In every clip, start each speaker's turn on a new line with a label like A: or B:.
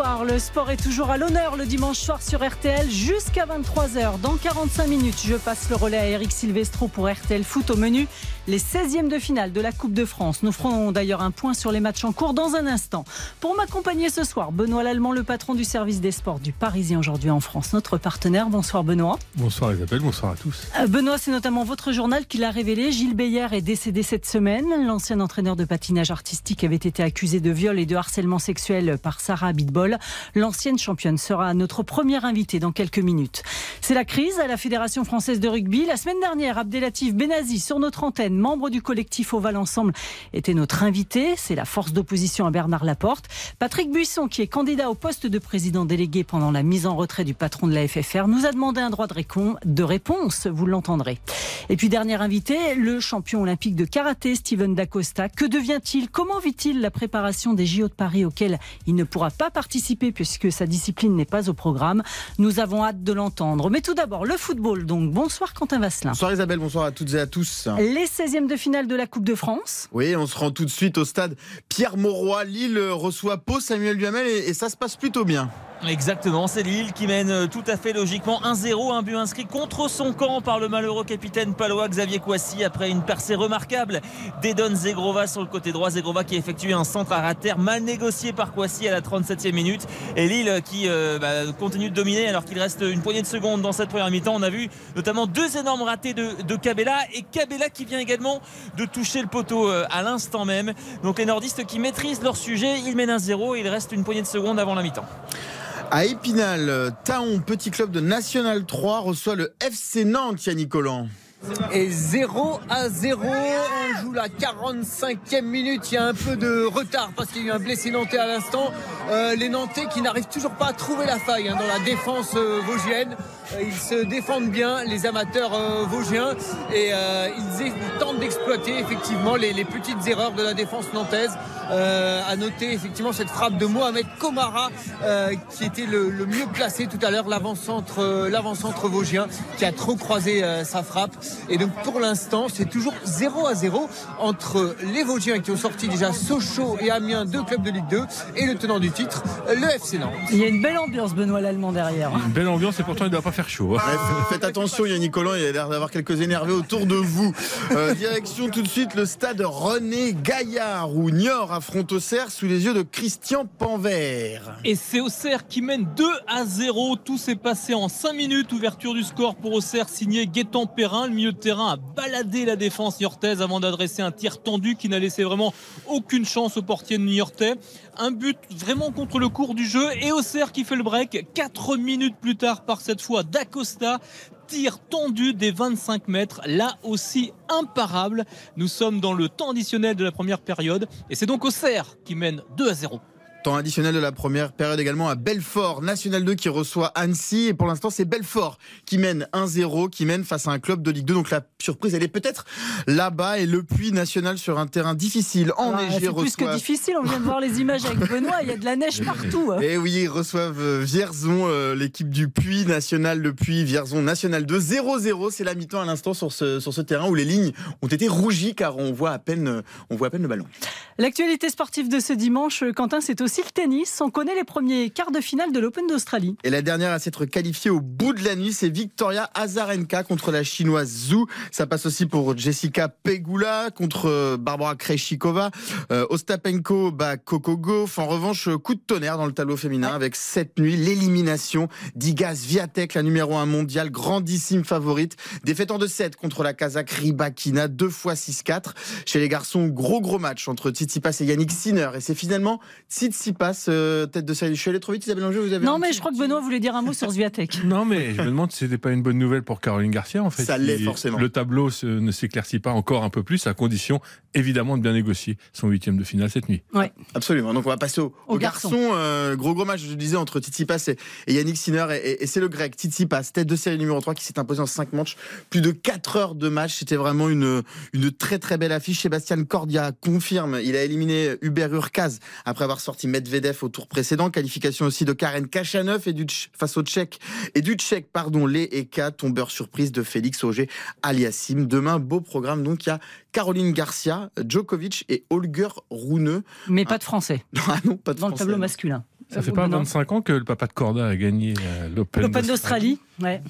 A: Le sport est toujours à l'honneur le dimanche soir sur RTL jusqu'à 23h. Dans 45 minutes, je passe le relais à Eric Silvestro pour RTL Foot au menu. Les 16e de finale de la Coupe de France. Nous ferons d'ailleurs un point sur les matchs en cours dans un instant. Pour m'accompagner ce soir, Benoît Lallemand, le patron du service des sports du Parisien aujourd'hui en France, notre partenaire. Bonsoir Benoît.
B: Bonsoir Isabelle, bonsoir à tous.
A: Euh, Benoît, c'est notamment votre journal qui l'a révélé. Gilles Beyer est décédé cette semaine. L'ancien entraîneur de patinage artistique avait été accusé de viol et de harcèlement sexuel par Sarah Abitbol. L'ancienne championne sera notre première invitée dans quelques minutes. C'est la crise à la Fédération française de rugby. La semaine dernière, Abdelatif Benazi, sur notre antenne, membre du collectif Oval Ensemble, était notre invité. C'est la force d'opposition à Bernard Laporte. Patrick Buisson, qui est candidat au poste de président délégué pendant la mise en retrait du patron de la FFR, nous a demandé un droit de, de réponse. Vous l'entendrez. Et puis, dernier invité, le champion olympique de karaté, Steven Dacosta. Que devient-il? Comment vit-il la préparation des JO de Paris auxquels il ne pourra pas participer? Puisque sa discipline n'est pas au programme Nous avons hâte de l'entendre. Mais tout d'abord, le football. Donc, bonsoir Quentin Vasselin.
C: Bonsoir Isabelle, bonsoir à toutes et à tous.
A: Les 16e de finale de la Coupe de France.
C: Oui, on se rend tout de suite au stade Pierre Mauroy. Lille reçoit Pau, Samuel Duhamel et, et ça se passe plutôt bien.
D: Exactement, c'est Lille qui mène euh, tout à fait logiquement 1-0, un but inscrit contre son camp par le malheureux capitaine palois Xavier Kouassi après une percée remarquable d'Edon Zegrova sur le côté droit. Zegrova qui a effectué un centre à terre mal négocié par Kouassi à la 37e minute. Et Lille qui euh, bah, continue de dominer alors qu'il reste une poignée de secondes dans cette première mi-temps. On a vu notamment deux énormes ratés de, de Cabella et Cabella qui vient également de toucher le poteau euh, à l'instant même. Donc les nordistes qui maîtrisent leur sujet, ils mènent 1-0 et il reste une poignée de secondes avant la mi-temps.
C: À Épinal, Taon, petit club de National 3, reçoit le FC Nantes, Yannick Collant.
E: Et 0 à 0, on joue la 45e minute. Il y a un peu de retard parce qu'il y a eu un blessé nantais à l'instant. Euh, les Nantais qui n'arrivent toujours pas à trouver la faille hein, dans la défense euh, vosgienne. Euh, ils se défendent bien, les amateurs euh, vosgiens, et ils, tentent d'exploiter effectivement les, les petites erreurs de la défense nantaise. À noter effectivement cette frappe de Mohamed Komara qui était le, le mieux placé tout à l'heure, l'avant-centre l'avant-centre vosgien qui a trop croisé sa frappe. Et donc pour l'instant, c'est toujours 0 à 0 entre les Vosgiens qui ont sorti déjà Sochaux et Amiens, deux clubs de Ligue 2, et le tenant du titre, le FC Nantes.
A: Il y a une belle ambiance, Benoît Lallemand, derrière.
B: Une belle ambiance et pourtant il ne doit pas faire chaud. hein.
C: Faites attention, Yannick Collant, il a l'air d'avoir quelques énervés autour de vous. Euh, direction tout de suite le stade René Gaillard où Niort affronte Auxerre sous les yeux de Christian Panvert.
F: Et c'est Auxerre qui mène 2 à 0. Tout s'est passé en 5 minutes. Ouverture du score pour Auxerre signé Gaëtan Perrin. Le de terrain a baladé la défense niortaise avant d'adresser un tir tendu qui n'a laissé vraiment aucune chance au portier de niortais. Un but vraiment contre le cours du jeu et Auxerre qui fait le break. 4 minutes plus tard par cette fois d'Acosta. Tir tendu des 25 mètres, là aussi imparable. Nous sommes dans le temps additionnel de la première période et c'est donc Auxerre qui mène 2 à 0.
C: Temps additionnel de la première période également à Belfort, National 2 qui reçoit Annecy. Et pour l'instant, c'est Belfort qui mène 1-0, qui mène face à un club de Ligue 2. Donc la surprise, elle est peut-être là-bas. Et le Puy National sur un terrain difficile,
A: Ah,
C: enneigé,
A: c'est plus que difficile, on vient de voir les images avec Benoît, il y a de la neige partout.
C: Et oui, ils reçoivent euh, Vierzon, euh, l'équipe du Puy national de Puy, Vierzon national 2. 0-0, c'est la mi-temps à l'instant sur ce, sur ce terrain où les lignes ont été rougies car on voit à peine, euh, on voit à peine le ballon.
A: L'actualité sportive de ce dimanche, Quentin, c'est aussi le tennis. On connaît les premiers quarts de finale de l'Open d'Australie.
C: Et la dernière à s'être qualifiée au bout de la nuit, c'est Victoria Azarenka contre la chinoise Zhu. Ça passe aussi pour Jessica Pegula contre euh, Barbara Krejcikova. Euh, Ostapenko bat Coco Gauff. En revanche, coup de tonnerre dans le tableau féminin avec cette nuit l'élimination d'Iga Swiatek, la numéro 1 mondiale, grandissime favorite. Défaite en 2-7 contre la Kazakh Rybakina, deux fois 6-4. Chez les garçons, gros gros match entre Tsitsipas et Yannick Sinner. Et c'est finalement Tsitsipas, euh, tête de série. Je suis allé trop vite, Isabelle Langer, vous avez
A: Non, mais je crois que Benoît voulait dire un mot sur Zviatek.
B: Non, mais je me demande si c'était pas une bonne nouvelle pour Caroline Garcia en fait.
C: Ça l'est
B: qui-
C: forcément.
B: Le tableau se- ne s'éclaircit pas encore un peu plus, à condition évidemment de bien négocier son huitième de finale cette nuit.
A: Ouais.
C: Absolument. Donc on va passer au,
A: Aux
C: aux garçons. Euh, gros gros match, je le disais, entre Tsitsipas et, et Yannick Sinner. Et, et- et c'est le grec Tsitsipas, tête de série numéro 3, qui s'est imposé en 5 manches. Plus de 4 heures de match. C'était vraiment une, une très très belle affiche. Sébastien Cordia confirme. Il a éliminé Hubert Urkaz après avoir sorti Medvedev au tour précédent. Qualification aussi de Karen Kachanov et du face au Tchèque et du Tchèque, pardon, les Eka, tombeur surprise de Félix Auger Aliassim. Demain, beau programme. Donc, il y a Caroline Garcia, Djokovic et Holger Rune.
A: Mais pas de français.
C: Ah non, pas de
A: Dans le
C: français,
A: tableau
C: non.
A: masculin.
B: Ça fait pas
A: non.
B: 25 ans que le papa de Corda a gagné euh, l'Open
A: L'Open d'Australie, ouais.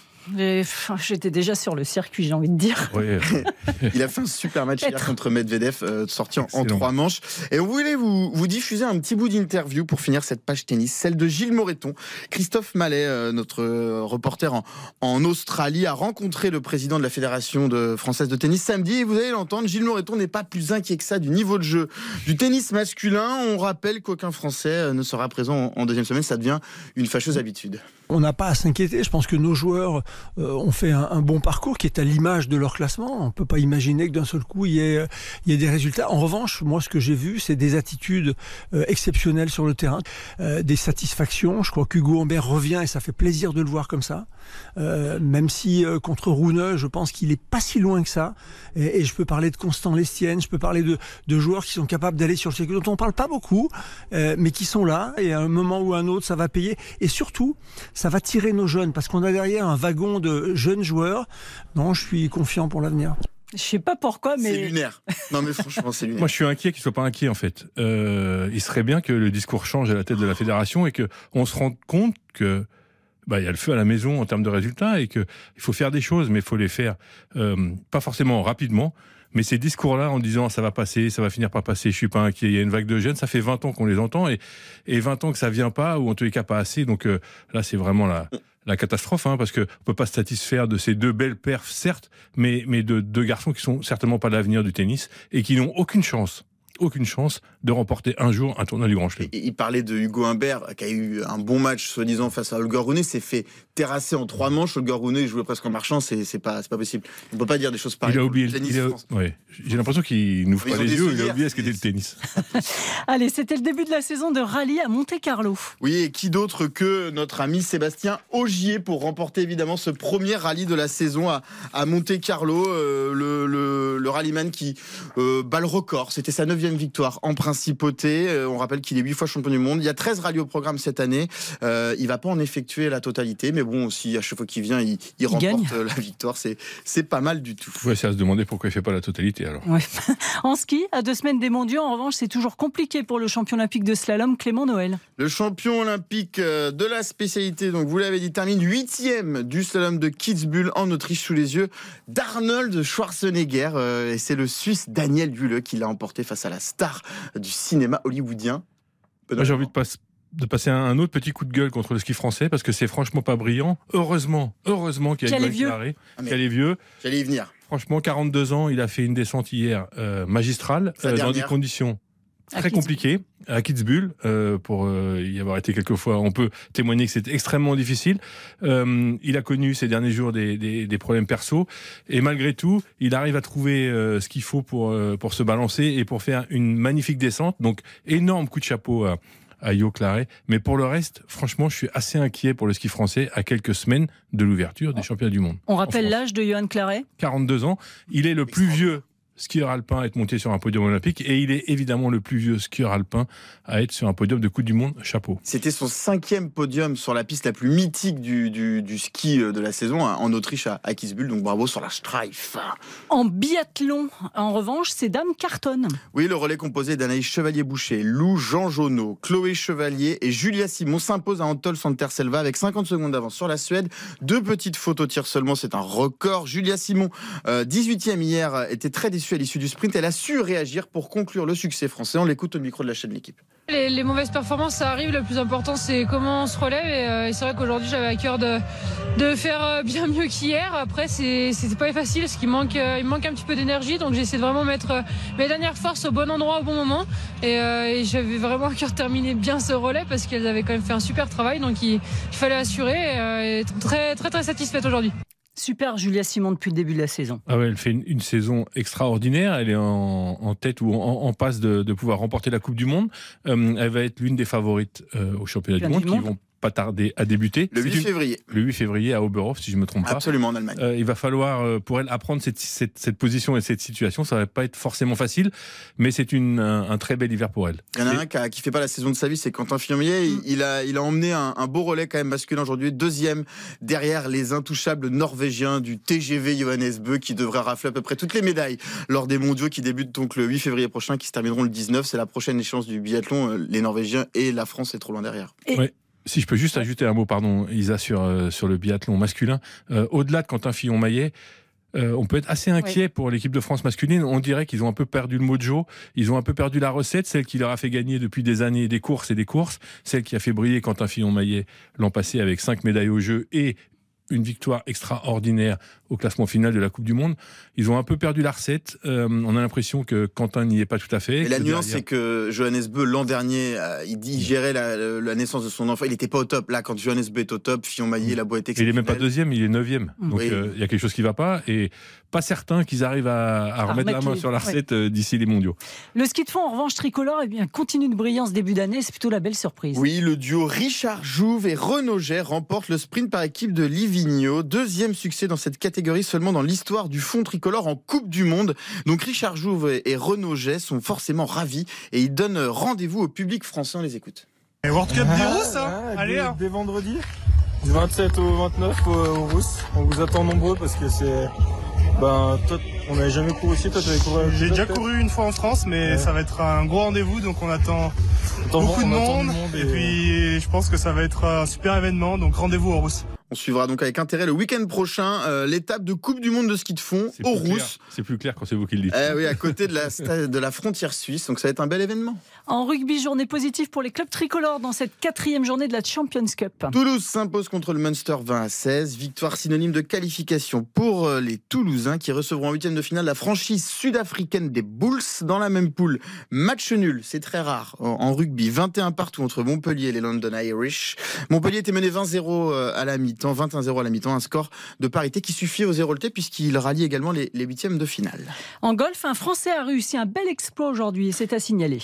A: J'étais déjà sur le circuit, j'ai envie de dire.
C: Il a fait un super match hier contre Medvedev, euh, sorti en, trois manches. Et on voulait vous, vous diffuser un petit bout d'interview pour finir cette page tennis, celle de Gilles Moreton. Christophe Mallet, euh, notre euh, reporter en, en Australie, a rencontré le président de la Fédération de, française de tennis samedi. Et vous allez l'entendre, Gilles Moreton n'est pas plus inquiet que ça du niveau de jeu du tennis masculin. On rappelle qu'aucun Français ne sera présent en, en deuxième semaine. Ça devient une fâcheuse habitude.
G: On n'a pas à s'inquiéter. Je pense que nos joueurs euh, ont fait un, bon parcours qui est à l'image de leur classement. On ne peut pas imaginer que d'un seul coup, il y, ait, des résultats. En revanche, moi, ce que j'ai vu, c'est des attitudes euh, exceptionnelles sur le terrain, euh, des satisfactions. Je crois qu'Hugo Humbert revient et ça fait plaisir de le voir comme ça. Même si contre Rune, je pense qu'il est pas si loin que ça. Et, je peux parler de Constant Lestienne, je peux parler de, de joueurs qui sont capables d'aller sur le circuit, dont on parle pas beaucoup, mais qui sont là. Et à un moment ou à un autre, ça va payer. Et surtout, ça va tirer nos jeunes parce qu'on a derrière un wagon de jeunes joueurs. Non, je suis confiant pour l'avenir.
A: Je sais pas pourquoi,
C: C'est
A: mais
C: lunaire. Non mais franchement, c'est lunaire.
B: Moi, je suis inquiet qu'il soit pas inquiet en fait. Euh, il serait bien que le discours change à la tête de la fédération et que on se rende compte que bah, il y a le feu à la maison en termes de résultats et que il faut faire des choses, mais il faut les faire euh, pas forcément rapidement. Mais ces discours-là, en disant ça va passer, ça va finir par passer, je suis pas inquiet, il y a une vague de jeunes, ça fait 20 ans qu'on les entend et, et 20 ans que ça vient pas ou en tous les cas pas assez. Donc euh, là, c'est vraiment la, catastrophe, hein, parce que on peut pas se satisfaire de ces deux belles perfs, certes, mais, mais de deux garçons qui sont certainement pas l'avenir du tennis et qui n'ont aucune chance, aucune chance de remporter un jour un tournoi du Grand Chelem.
C: Et Il parlait de Hugo Humbert, qui a eu un bon match, soi-disant, face à Holger Rune, s'est fait terrasser en trois manches. Holger Rune, jouait presque en marchant, c'est c'est pas, c'est pas possible. On peut pas dire des choses pareilles.
B: Il a oublié.
C: le tennis
B: ouais. J'ai l'impression qu'il pas
C: ont
B: les
C: des
B: yeux. Il a oublié ce
C: c'est-
B: qu'était le tennis.
A: allez, c'était le début de la saison de rallye à Monte-Carlo.
C: Oui, et qui d'autre que notre ami Sébastien Augier pour remporter évidemment ce premier rallye de la saison à, à Monte-Carlo. euh, le, le, le rallyman qui euh, bat le record. C'était sa neuvième victoire en principauté. Euh, on rappelle qu'il est huit fois champion du monde. Il y a 13 rallyes au programme cette année. Euh, il va pas en effectuer la totalité, mais bon, aussi à chaque fois qu'il vient, il, il remporte
A: gagne.
C: euh, la victoire. C'est c'est pas mal du tout.
B: Ouais, c'est à se demander pourquoi il fait pas la totalité alors.
A: Ouais. En ski, à deux semaines des mondiaux, en revanche, c'est toujours compliqué pour le champion olympique de slalom, Clément Noël.
C: Le champion olympique euh, de la spécialité, donc vous l'avez dit, termine huitième du slalom de Kitzbühel en Autriche sous les yeux d'Arnold Schwarzenegger. Euh, Et c'est le Suisse Daniel Bulle qui l'a emporté face à la star du cinéma hollywoodien.
B: Moi, j'ai envie de, passe- de passer un, un autre petit coup de gueule contre le ski français parce que c'est franchement pas brillant. Heureusement, heureusement qu'il y a
A: vieux.
B: Claré,
C: Ah,
B: est vieux.
C: J'allais y venir.
B: Franchement, 42 ans, il a fait une descente hier euh, magistrale euh, dans des conditions très compliquées à Kitzbühel. euh, pour euh, y avoir été quelques fois, on peut témoigner que c'était extrêmement difficile. Euh, il a connu ces derniers jours des, des, des problèmes perso et malgré tout, il arrive à trouver euh, ce qu'il faut pour euh, pour se balancer et pour faire une magnifique descente. Donc énorme coup de chapeau à à Yo Claret. Mais pour le reste, franchement, je suis assez inquiet pour le ski français à quelques semaines de l'ouverture des championnats du monde.
A: On rappelle l'âge de Johan Claret?
B: 42 ans. Il est le plus vieux skieur alpin à être monté sur un podium olympique et il est évidemment le plus vieux skieur alpin à être sur un podium de Coupe du Monde. Chapeau.
C: C'était son cinquième podium sur la piste la plus mythique du, du, du ski euh, de la saison, hein, en Autriche à, à Kitzbühel. Donc bravo sur la Streif.
A: En biathlon, en revanche, ces dames cartonnent.
C: Oui, le relais composé d'Anaïs Chevalier-Boucher, Lou Jean Jonot, Chloé Chevalier et Julia Simon s'impose à Antol Santerselva avec 50 secondes d'avance sur la Suède. Deux petites fautes au tir seulement, c'est un record. Julia Simon, euh, 18e hier, était très déçue à l'issue du sprint. Elle a su réagir pour conclure le succès français. On l'écoute au micro de la chaîne L'équipe.
H: Les, mauvaises performances, ça arrive. Le plus important, c'est comment on se relève. Et, euh, c'est vrai qu'aujourd'hui, j'avais à cœur de, faire euh, bien mieux qu'hier. Après, c'était pas facile parce qu'il manque, euh, il manque un petit peu d'énergie. Donc, j'essaie de vraiment mettre mes dernières forces au bon endroit, au bon moment. Et, j'avais vraiment à cœur de terminer bien ce relais parce qu'elles avaient quand même fait un super travail. Donc, il, fallait assurer. Et, euh, très, très, très satisfaite aujourd'hui.
A: Super Julia Simon depuis le début de la saison.
B: Ah ouais, elle fait une, une saison extraordinaire. Elle est en, en tête ou en, en passe de, de pouvoir remporter la Coupe du Monde. Euh, elle va être l'une des favorites euh, au championnat du monde,
A: du
B: qui
A: monde.
B: vont pas tarder à débuter.
C: Le 8
B: une...
C: février.
B: Le 8 février à Oberhof, si je me trompe pas.
C: Absolument en Allemagne.
B: Euh, il va falloir euh, pour elle apprendre cette, cette, cette, position et cette situation. Ça va pas être forcément facile, mais c'est une un, un, très bel hiver pour elle.
C: Il y en a un qui, a, qui fait pas la saison de sa vie, c'est Quentin Fillon-Maillet. Il, il, a il a emmené un, un, beau relais quand même masculin aujourd'hui, deuxième derrière les intouchables norvégiens du TGV Johannes Bö qui devrait rafler à peu près toutes les médailles lors des mondiaux qui débutent donc le 8 février prochain, qui se termineront le 19. C'est la prochaine échéance du biathlon. Les Norvégiens et la France est trop loin derrière.
A: Et...
B: Ouais. Si je peux juste ajouter un mot, pardon, Isa, sur, euh, sur le biathlon masculin. Euh, Au-delà de Quentin Fillon-Maillet, euh, on peut être assez inquiet oui. pour l'équipe de France masculine. On dirait qu'ils ont un peu perdu le mojo, ils ont un peu perdu la recette, celle qui leur a fait gagner depuis des années des courses et des courses, celle qui a fait briller Quentin Fillon-Maillet l'an passé avec cinq médailles au jeu et une victoire extraordinaire au classement final de la Coupe du Monde. Ils ont un peu perdu la recette. Euh, on a l'impression que Quentin n'y est pas tout à fait.
C: Et la nuance, c'est que Johannes Beu, l'an dernier, euh, il, il, gérait la, la, naissance de son enfant. Il n'était pas au top. Là, quand Johannes Beu est au top, Fillon Maillet, la boîte
B: Il est même pas deuxième, il est neuvième. Donc
C: Oui.
B: euh, il y a quelque chose qui va pas. Et pas certain qu'ils arrivent à, à remettre la main
A: les-
B: sur la recette euh, d'ici les mondiaux.
A: Le ski de fond, en revanche, tricolore, eh bien, continue de briller en ce début d'année. C'est plutôt la belle surprise.
C: Oui, le duo Richard Jouve et Renaud Gay remporte le sprint par équipe de Livigno. Deuxième succès dans cette catégorie seulement dans l'histoire du fond tricolore en Coupe du Monde. Donc Richard Jouve et Renaud Gay sont forcément ravis et ils donnent rendez-vous au public français. On les écoute.
I: Et World Cup des Rousses, hein Allez, hein. dès vendredi. Du 27 au 29 au, au Rousses. On vous attend nombreux parce que c'est. Ben, toi, on n'avait jamais couru ici, toi, t'avais couru.
J: J'ai déjà couru une fois en France, mais
I: Ouais.
J: ça va être un gros rendez-vous, donc on attend beaucoup de
I: on
J: monde. et...
I: et-
J: puis, je pense que ça va être un super événement, donc rendez-vous au Rousse.
C: On suivra donc avec intérêt le week-end prochain euh, l'étape de Coupe du Monde de ski de fond au. Rousse.
B: C'est plus clair quand c'est vous qui le dites.
C: Eh oui, à côté de la, sta- de la frontière suisse. Donc ça va être un bel événement.
A: En rugby, journée positive pour les clubs tricolores dans cette quatrième journée de la Champions Cup.
C: Toulouse s'impose contre le Munster 20 à 16. Victoire synonyme de qualification pour euh, les Toulousains qui recevront en huitième de finale la franchise sud-africaine des Bulls dans la même poule. Match nul, c'est très rare en, en rugby. 21 partout entre Montpellier et les London Irish. Montpellier était mené 20-0 euh, à la mi-temps, 21-0 à la mi-temps, un score de parité qui suffit au zéro puisqu'il rallie également les, les huitièmes de finale.
A: En golf, un Français a réussi un bel exploit aujourd'hui et c'est à signaler.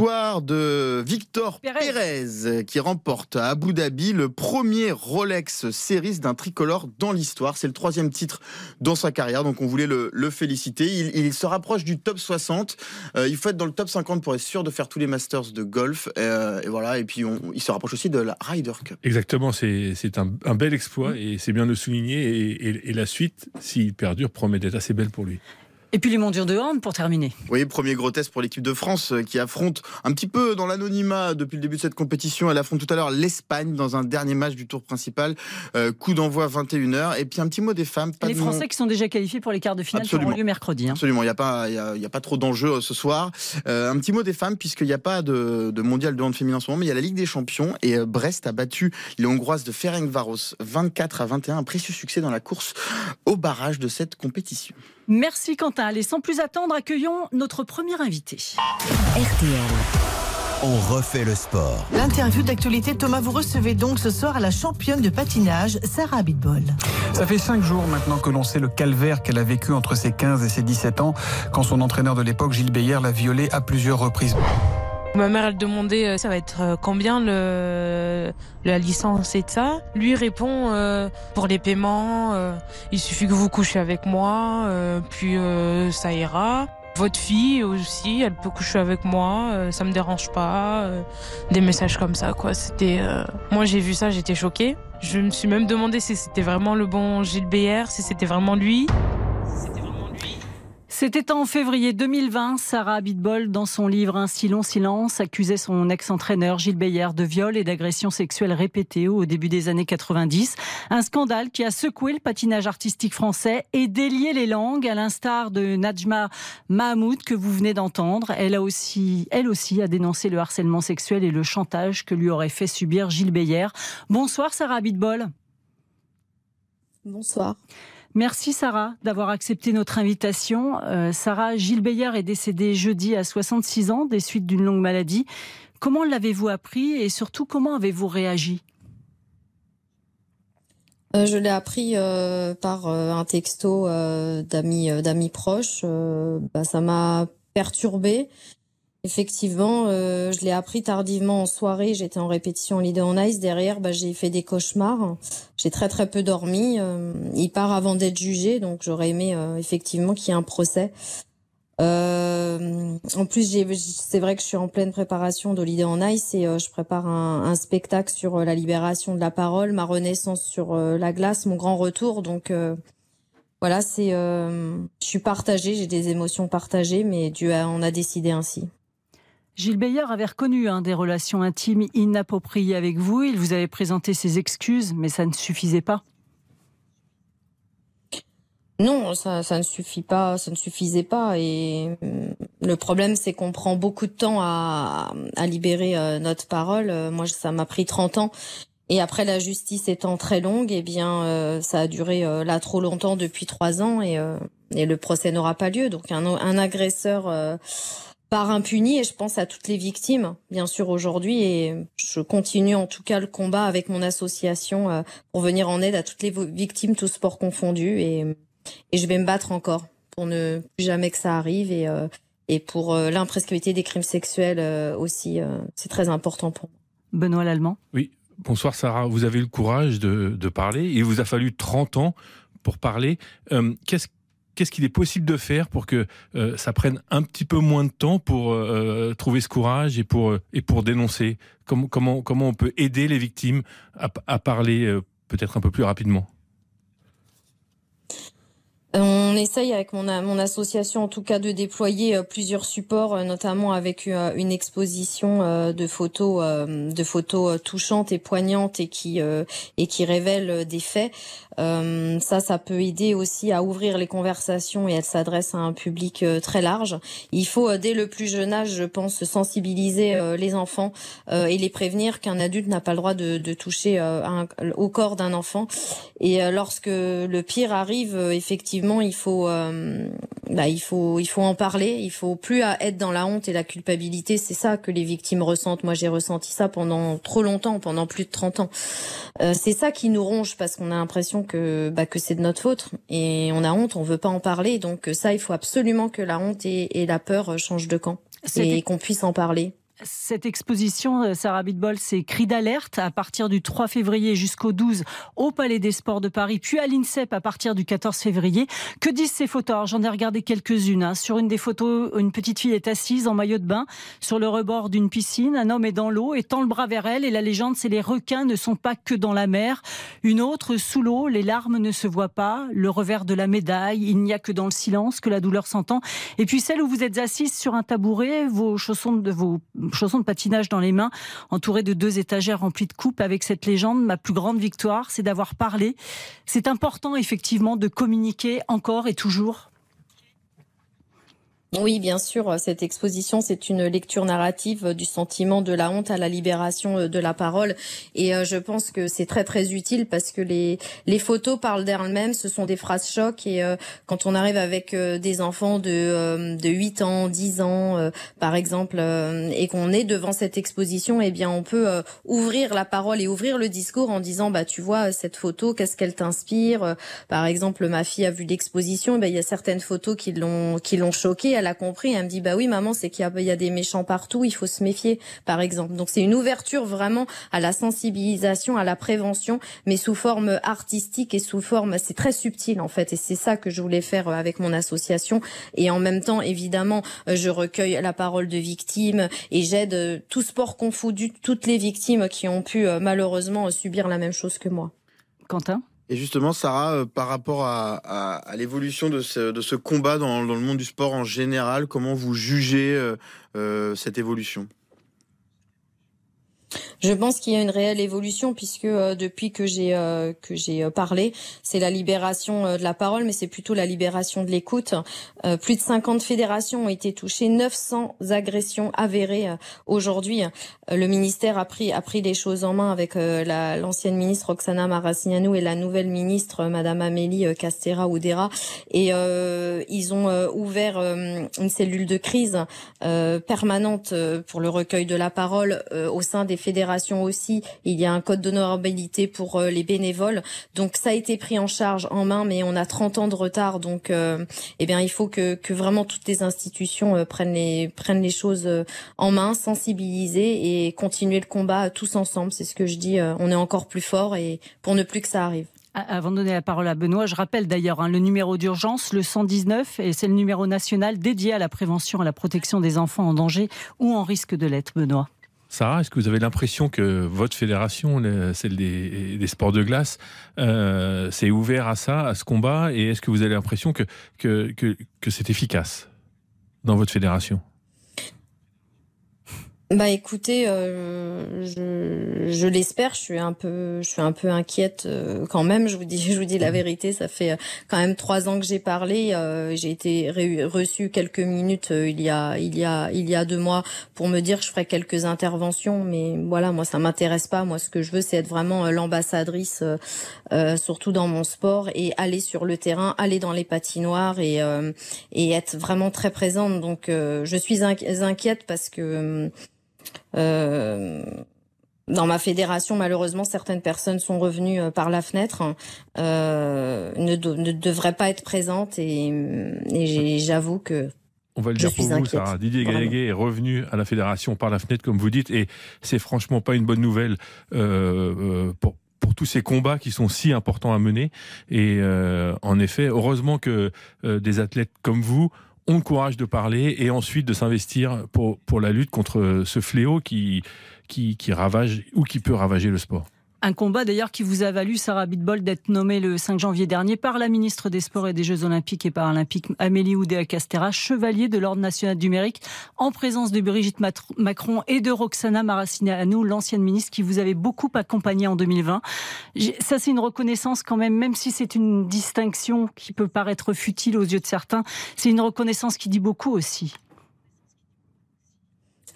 C: Victoire de Victor
A: Pérez.
C: Pérez qui remporte à Abu Dhabi le premier Rolex Series d'un tricolore dans l'histoire. C'est le troisième titre dans sa carrière, donc on voulait le, le féliciter. Il, il se rapproche du top 60. Euh, il faut être dans le top 50 pour être sûr de faire tous les Masters de golf. Euh, et voilà. Et puis on- il se rapproche aussi de la Ryder Cup.
B: Exactement, c'est un, un bel exploit et c'est bien de le souligner. Et, et- et la suite, s'il perdure, promet d'être assez belle pour lui.
A: Et puis les mondiaux de hand pour terminer.
C: Voyez, premier grotesque pour l'équipe de France euh, qui affronte un petit peu dans l'anonymat depuis le début de cette compétition. Elle affronte tout à l'heure l'Espagne dans un dernier match du tour principal. Euh, coup d'envoi 21h. Et puis un petit mot des femmes. Pas
A: les
C: de nom-
A: Français qui sont déjà qualifiés pour les quarts de finale qui auront lieu mercredi. hein.
C: Absolument, il n'y a, pas- il y a, il y a pas trop d'enjeux euh, ce soir. Euh, un petit mot des femmes, puisqu'il n'y a pas de, de mondial de hand féminin en ce moment, mais il y a la Ligue des Champions. Et Brest a battu les Hongroises de Ferencváros 24 à 21. Un précieux succès dans la course au barrage de cette compétition.
A: Merci Quentin. Allez, sans plus attendre, accueillons notre premier invité.
K: RTL.
L: On refait le sport.
M: L'interview d'actualité, Thomas, vous recevez donc ce soir à la championne de patinage, Sarah Abitbol.
N: Ça fait cinq jours maintenant que l'on sait le calvaire qu'elle a vécu entre ses 15 et ses 17 ans, quand son entraîneur de l'époque, Gilles Beyer, l'a violée à plusieurs reprises.
H: Ma mère, elle demandait euh, ça va être euh, combien le, la licence et ça. Lui répond euh, pour les paiements, euh, il suffit que vous couchiez avec moi, puis ça ira. Votre fille aussi, elle peut coucher avec moi, ça me dérange pas. des messages comme ça, quoi. C'était, moi j'ai vu ça, j'étais choquée. Je me suis même demandé si c'était vraiment le bon Gilles Beyer, si c'était vraiment lui.
A: C'était en février 2020. Sarah Abitbol, dans son livre Un si long silence, accusait son ex-entraîneur Gilles Beyer de viol et d'agression sexuelle répétée au début des années 90. Un scandale qui a secoué le patinage artistique français et délié les langues, à l'instar de Najma Mahmoud que vous venez d'entendre. Elle aussi, a dénoncé le harcèlement sexuel et le chantage que lui aurait fait subir Gilles Beyer. Bonsoir Sarah Abitbol.
O: Bonsoir.
A: Merci Sarah d'avoir accepté notre invitation. Euh, Sarah, Gilles Beyer est décédé jeudi à 66 ans des suites d'une longue maladie. Comment l'avez-vous appris et surtout comment avez-vous réagi?
O: Euh, je l'ai appris euh, par un texto d'amis d'amis proches. Bah, ça m'a perturbée. Effectivement, euh, je l'ai appris tardivement en soirée. J'étais en répétition en Leader on Ice. Derrière, bah, j'ai fait des cauchemars. J'ai très très peu dormi. Euh, il part avant d'être jugé, donc j'aurais aimé euh, effectivement qu'il y ait un procès. en plus, c'est vrai que je suis en pleine préparation de Leader on Ice et je prépare un, un, spectacle sur la libération de la parole, ma renaissance sur la glace, mon grand retour. Donc voilà, c'est, je suis partagée, j'ai des émotions partagées, mais Dieu en a décidé ainsi.
A: Gilles Bayard avait reconnu hein, des relations intimes inappropriées avec vous. Il vous avait présenté ses excuses, mais ça ne suffisait pas.
O: Non, ça, ne suffit pas, ça ne suffisait pas. Et hum, le problème, c'est qu'on prend beaucoup de temps à, libérer euh, notre parole. Euh, moi, ça m'a pris 30 ans. Et après, la justice étant très longue, eh bien, euh, ça a duré là trop longtemps depuis trois ans et, le procès n'aura pas lieu. Donc, un agresseur par impuni et je pense à toutes les victimes, bien sûr, aujourd'hui. Et je continue en tout cas le combat avec mon association euh, pour venir en aide à toutes les victimes, tous sports confondus. Et, et je vais me battre encore pour ne plus jamais que ça arrive et, euh, et pour euh, l'imprescriptibilité des crimes sexuels aussi. C'est très important pour moi.
A: Benoît Lallemand.
B: Oui, bonsoir Sarah. Vous avez eu le courage de, de parler. Il vous a fallu 30 ans pour parler. Qu'est-ce qu'est-ce qu'il est possible de faire pour que euh, ça prenne un petit peu moins de temps pour euh, trouver ce courage et pour, euh, et pour dénoncer? Comment on peut aider les victimes à parler peut-être un peu plus rapidement?
O: On essaye avec mon, mon association en tout cas de déployer euh, plusieurs supports, euh, notamment avec euh, une exposition de photos, de photos touchantes et poignantes et qui et qui révèlent des faits. ça, ça peut aider aussi à ouvrir les conversations et elle s'adresse à un public très large. Il faut dès le plus jeune âge, je pense, sensibiliser les enfants et les prévenir qu'un adulte n'a pas le droit de, de toucher au corps d'un enfant. Et lorsque le pire arrive, effectivement il faut, euh, bah, il faut, il faut en parler. Il faut plus être dans la honte et la culpabilité. C'est ça que les victimes ressentent. Moi, j'ai ressenti ça pendant trop longtemps, pendant plus de 30 ans. Euh, c'est ça qui nous ronge parce qu'on a l'impression que, bah, que c'est de notre faute et on a honte, on veut pas en parler. Donc ça, il faut absolument que la honte et, et la peur changent de camp et qu'on puisse en parler.
A: Cette exposition, euh, Sarah Bitbol, c'est cri d'alerte à partir du 3 février jusqu'au 12 au Palais des Sports de Paris, puis à l'INSEP à partir du 14 février. Que disent ces photos? J'en ai regardé quelques-unes. Hein. Sur une des photos, une petite fille est assise en maillot de bain sur le rebord d'une piscine. Un homme est dans l'eau et tend le bras vers elle. Et la légende, c'est les requins ne sont pas que dans la mer. Une autre, sous l'eau, les larmes ne se voient pas. Le revers de la médaille, il n'y a que dans le silence que la douleur s'entend. Et puis celle où vous êtes assise sur un tabouret, vos chaussons de vos chanson de patinage dans les mains, entouré de deux étagères remplies de coupes avec cette légende. Ma plus grande victoire, c'est d'avoir parlé. C'est important, effectivement, de communiquer encore et toujours
O: oui, bien sûr. Cette exposition, c'est une lecture narrative du sentiment de la honte à la libération euh, de la parole. Et euh, je pense que c'est très, très utile parce que les, les photos parlent d'elles-mêmes. Ce sont des phrases chocs. Et euh, quand on arrive avec des enfants de, de 8 ans, 10 ans, par exemple, et qu'on est devant cette exposition, eh bien, on peut ouvrir la parole et ouvrir le discours en disant, bah, tu vois, cette photo, qu'est-ce qu'elle t'inspire? Par exemple, ma fille a vu l'exposition. Eh ben, il y a certaines photos qui l'ont, qui l'ont choquée elle a compris. Elle me dit bah oui maman, c'est qu'il y, a des méchants partout, il faut se méfier par exemple. Donc c'est une ouverture vraiment à la sensibilisation, à la prévention, mais sous forme artistique et sous forme c'est très subtil en fait. Et c'est ça que je voulais faire euh, avec mon association. Et en même temps évidemment euh, je recueille la parole de victimes et j'aide euh, tout sport confondu toutes les victimes qui ont pu malheureusement subir la même chose que moi.
A: Quentin?
C: Et justement, Sarah, euh, par rapport à, l'évolution de ce, combat dans, le monde du sport en général, comment vous jugez euh, euh, cette évolution?
O: Je pense qu'il y a une réelle évolution puisque euh, depuis que j'ai euh, que j'ai euh, parlé, c'est la libération de la parole, mais c'est plutôt la libération de l'écoute. plus de 50 fédérations ont été touchées, 900 agressions avérées aujourd'hui. le ministère a pris a pris les choses en main avec l'ancienne ministre Roxana Maracineanu et la nouvelle ministre Madame Amélie Castera Oudera et ils ont ouvert une cellule de crise permanente pour le recueil de la parole au sein des fédérations aussi, il y a un code d'honorabilité pour euh, les bénévoles. Donc ça a été pris en charge en main, mais on a 30 ans de retard. Donc euh, eh bien, il faut que, vraiment toutes les institutions euh, prennent les prennent les choses en main, sensibiliser et continuer le combat tous ensemble. C'est ce que je dis. on est encore plus fort et pour ne plus que ça arrive.
A: Avant de donner la parole à Benoît, je rappelle d'ailleurs hein, le numéro d'urgence, le 119, et c'est le numéro national dédié à la prévention et à la protection des enfants en danger ou en risque de l'être, Benoît.
B: Sarah, est-ce que vous avez l'impression que votre fédération, celle des, sports de glace, euh, s'est ouvert à ça, à ce combat Et est-ce que vous avez l'impression que, que, que c'est efficace dans votre fédération?
O: Bah écoutez, euh, je, je l'espère. Je suis un peu, je suis un peu inquiète euh, quand même. Je vous dis, je vous dis la vérité. Ça fait euh, quand même trois ans que j'ai parlé. j'ai été reçu quelques minutes il y a, il y a, il y a deux mois pour me dire que je ferai quelques interventions. Mais voilà, moi ça m'intéresse pas. Moi, ce que je veux, c'est être vraiment l'ambassadrice, surtout dans mon sport et aller sur le terrain, aller dans les patinoires et et être vraiment très présente. Donc, je suis inquiète parce que euh, dans ma fédération, malheureusement, certaines personnes sont revenues euh, par la fenêtre, euh, ne, ne devraient pas être présentes et, j'avoue que
B: on va le dire pour vous, Sarah. Didier Gallagher est revenu à la fédération par la fenêtre, comme vous dites, et c'est franchement pas une bonne nouvelle pour, pour tous ces combats qui sont si importants à mener. Et en effet, heureusement que des athlètes comme vous ont le courage de parler et ensuite de s'investir pour, la lutte contre ce fléau qui ravage ou qui peut ravager le sport.
A: Un combat d'ailleurs qui vous a valu, Sarah Bitbol, d'être nommée le 5 janvier dernier par la ministre des Sports et des Jeux Olympiques et Paralympiques, Amélie Oudéa-Castera, chevalier de l'Ordre national du mérite, en présence de Brigitte Macron et de Roxana Maracineanu, l'ancienne ministre qui vous avait beaucoup accompagné en 2020. Ça, c'est une reconnaissance quand même, même si c'est une distinction qui peut paraître futile aux yeux de certains, c'est une reconnaissance qui dit beaucoup aussi.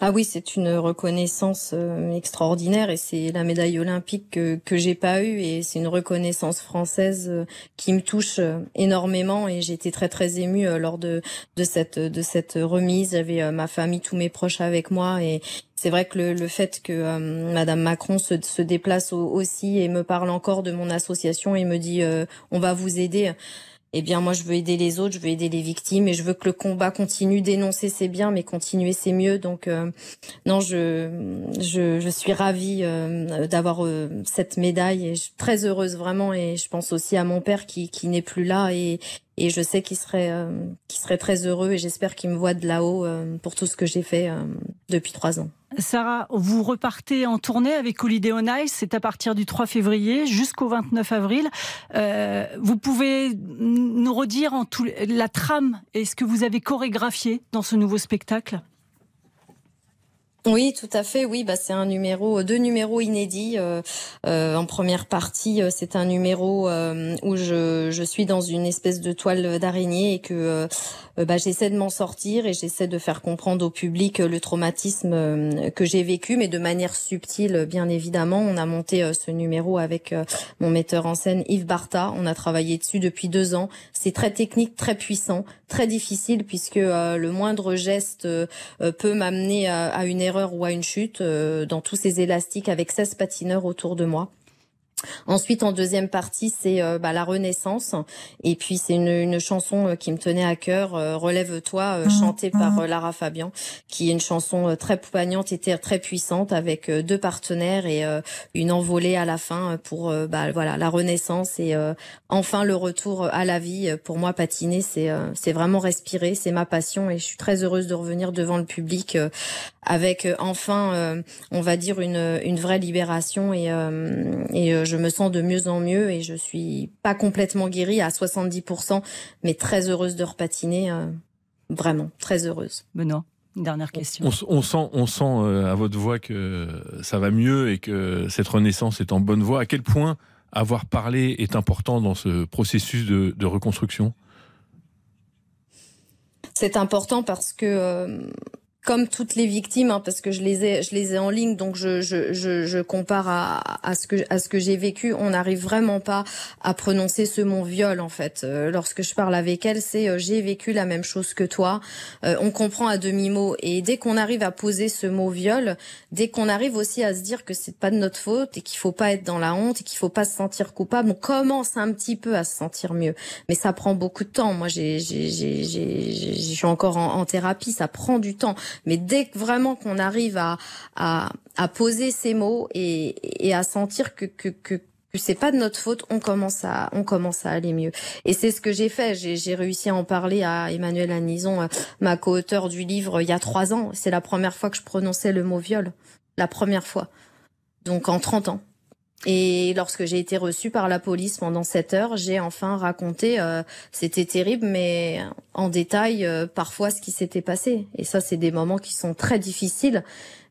O: Ah oui, c'est une reconnaissance euh, extraordinaire et c'est la médaille olympique que, que j'ai pas eue et c'est une reconnaissance française euh, qui me touche euh, énormément et été très très émue lors de de cette de cette remise. J'avais ma famille, tous mes proches avec moi et c'est vrai que le, le fait que Madame Macron se, se déplace aussi et me parle encore de mon association et me dit on va vous aider eh bien moi je veux aider les autres, je veux aider les victimes et je veux que le combat continue. Dénoncer c'est bien, mais continuer c'est mieux. Donc euh, non, je, je, suis ravie euh, d'avoir euh, cette médaille et je suis très heureuse vraiment. Et je pense aussi à mon père qui, qui n'est plus là et, et je sais qu'il serait, qu'il serait très heureux et j'espère qu'il me voit de là-haut pour tout ce que j'ai fait depuis trois ans.
A: Sarah, vous repartez en tournée avec Holiday on c'est à partir du 3 février jusqu'au 29 avril. Euh, vous pouvez nous redire en tout, la trame et ce que vous avez chorégraphié dans ce nouveau spectacle?
O: Oui, tout à fait. Oui, bah c'est un numéro, deux numéros inédits. Euh, euh, en première partie, euh, c'est un numéro où je, je suis dans une espèce de toile d'araignée et que bah, j'essaie de m'en sortir et j'essaie de faire comprendre au public le traumatisme que j'ai vécu, mais de manière subtile, bien évidemment. On a monté ce numéro avec mon metteur en scène Yves Barta. On a travaillé dessus depuis deux ans. C'est très technique, très puissant, très difficile puisque le moindre geste peut m'amener à une erreur ou à une chute euh, dans tous ces élastiques avec 16 patineurs autour de moi. Ensuite, en deuxième partie, c'est euh, bah, la Renaissance. Et puis, c'est une, une, chanson euh, qui me tenait à cœur, euh, Relève-toi, chantée par Lara Fabian, qui est une chanson très poignante et très puissante, avec deux partenaires et une envolée à la fin pour bah, voilà la Renaissance et enfin le retour à la vie. Pour moi, patiner, c'est c'est vraiment respirer, c'est ma passion et je suis très heureuse de revenir devant le public avec enfin, on va dire une, une vraie libération et, et je me sens de mieux en mieux et je suis pas complètement guérie à 70%, mais très heureuse de repatiner, euh, vraiment très heureuse.
A: Benoît. Une dernière question.
B: On, sent, on sent euh, à votre voix que ça va mieux et que cette renaissance est en bonne voie. À quel point avoir parlé est important dans ce processus de, reconstruction?
O: C'est important parce que euh, comme toutes les victimes, hein, parce que je les ai, je les ai en ligne, donc je, je, je, je compare à, à ce que à ce que j'ai vécu. On n'arrive vraiment pas à prononcer ce mot viol en fait. Euh, lorsque je parle avec elle, c'est euh, j'ai vécu la même chose que toi. Euh, on comprend à demi mot, et dès qu'on arrive à poser ce mot viol, dès qu'on arrive aussi à se dire que c'est pas de notre faute et qu'il faut pas être dans la honte et qu'il faut pas se sentir coupable, on commence un petit peu à se sentir mieux. Mais ça prend beaucoup de temps. Moi, j'ai, j'ai, j'ai, j'ai, je suis encore en, en thérapie, ça prend du temps. Mais dès que vraiment qu'on arrive à, à, poser ces mots et, à sentir que, que, que c'est pas de notre faute, on commence à, on commence à aller mieux. Et c'est ce que j'ai fait. J'ai réussi à en parler à Emmanuel Anison, euh, ma co-auteur du livre, il y a trois ans. C'est la première fois que je prononçais le mot viol. La première fois. Donc en 30 ans. Et lorsque j'ai été reçue par la police pendant sept heures, j'ai enfin raconté, euh, c'était terrible, mais en détail, euh, parfois ce qui s'était passé. Et ça, c'est des moments qui sont très difficiles,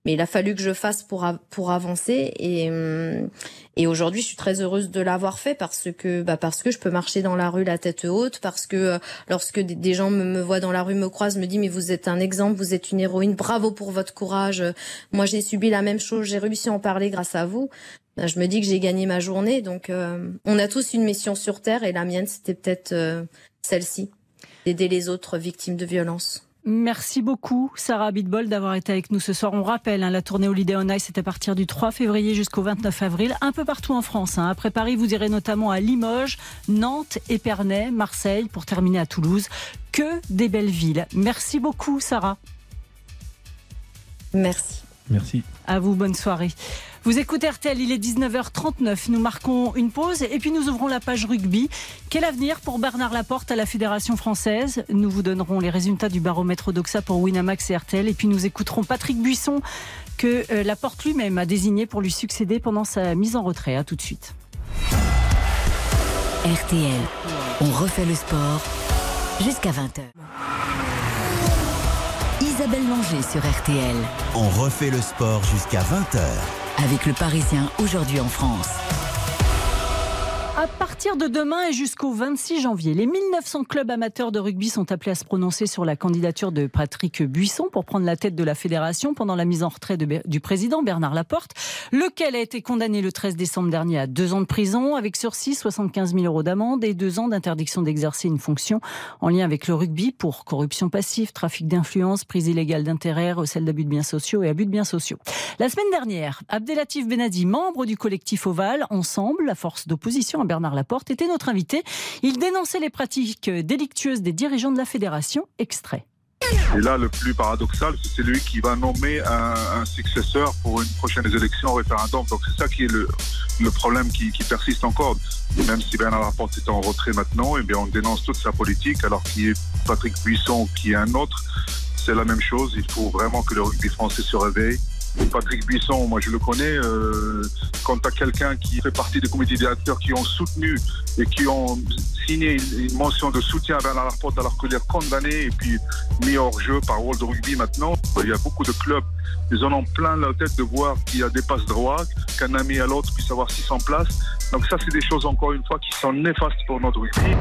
O: mais il a fallu que je fasse pour pour avancer. Et hum, et aujourd'hui, je suis très heureuse de l'avoir fait parce que bah parce que je peux marcher dans la rue la tête haute, parce que euh, lorsque des gens me voient dans la rue, me croisent, me disent mais vous êtes un exemple, vous êtes une héroïne, bravo pour votre courage. Moi, j'ai subi la même chose, j'ai réussi à en parler grâce à vous. Ben, je me dis que j'ai gagné ma journée. Donc, euh, on a tous une mission sur Terre et la mienne, c'était peut-être euh, celle-ci, d'aider les autres victimes de violences.
A: Merci beaucoup, Sarah Bitbol, d'avoir été avec nous ce soir. On rappelle, hein, la tournée Holiday on Ice, c'est à partir du 3 février jusqu'au 29 avril, un peu partout en France. Hein. Après Paris, vous irez notamment à Limoges, Nantes, Épernay, Marseille, pour terminer à Toulouse. Que des belles villes. Merci beaucoup, Sarah.
O: Merci.
B: Merci.
A: À vous, bonne soirée. Vous écoutez RTL, il est 19h39. Nous marquons une pause et puis nous ouvrons la page rugby. Quel avenir pour Bernard Laporte à la Fédération française? Nous vous donnerons les résultats du baromètre Odoxa pour Winamax et RTL. Et puis nous écouterons Patrick Buisson que euh, Laporte lui-même a désigné pour lui succéder pendant sa mise en retrait. À tout de suite.
K: RTL, on refait le sport jusqu'à 20h. Isabelle Langer sur RTL.
L: On refait le sport jusqu'à 20h.
K: Avec le Parisien aujourd'hui en France.
A: À partir de demain et jusqu'au 26 janvier, les 1900 clubs amateurs de rugby sont appelés à se prononcer sur la candidature de Patrick Buisson pour prendre la tête de la fédération pendant la mise en retrait du président Bernard Laporte, lequel a été condamné le 13 décembre dernier à deux ans de prison avec sursis, 75 000 euros d'amende et deux ans d'interdiction d'exercer une fonction en lien avec le rugby pour corruption passive, trafic d'influence, prise illégale d'intérêt, recel d'abus de biens sociaux et abus de biens sociaux. La semaine dernière, Abdelatif Benadi, membre du collectif Oval, Ensemble, la force d'opposition Bernard Laporte, était notre invité. Il dénonçait les pratiques délictueuses des dirigeants de la fédération. Extrait.
P: Et là, le plus paradoxal, c'est celui qui va nommer un, successeur pour une prochaine élection au référendum. Donc c'est ça qui est le, problème qui, persiste encore. Même si Bernard Laporte est en retrait maintenant, eh bien on dénonce toute sa politique, alors qu'il est Patrick Buisson qui est un autre. C'est la même chose. Il faut vraiment que le rugby français se réveille. Patrick Buisson, moi je le connais, euh, quand tu as quelqu'un qui fait partie des comités directeurs qui ont soutenu et qui ont signé une, mention de soutien vers la Laporte alors qu'il est condamné et puis mis hors jeu par World Rugby maintenant, il y a beaucoup de clubs, ils en ont plein la tête de voir qu'il y a des passes droits, qu'un ami à l'autre puisse avoir 600 places. Donc ça c'est des choses encore une fois qui sont néfastes pour notre rugby.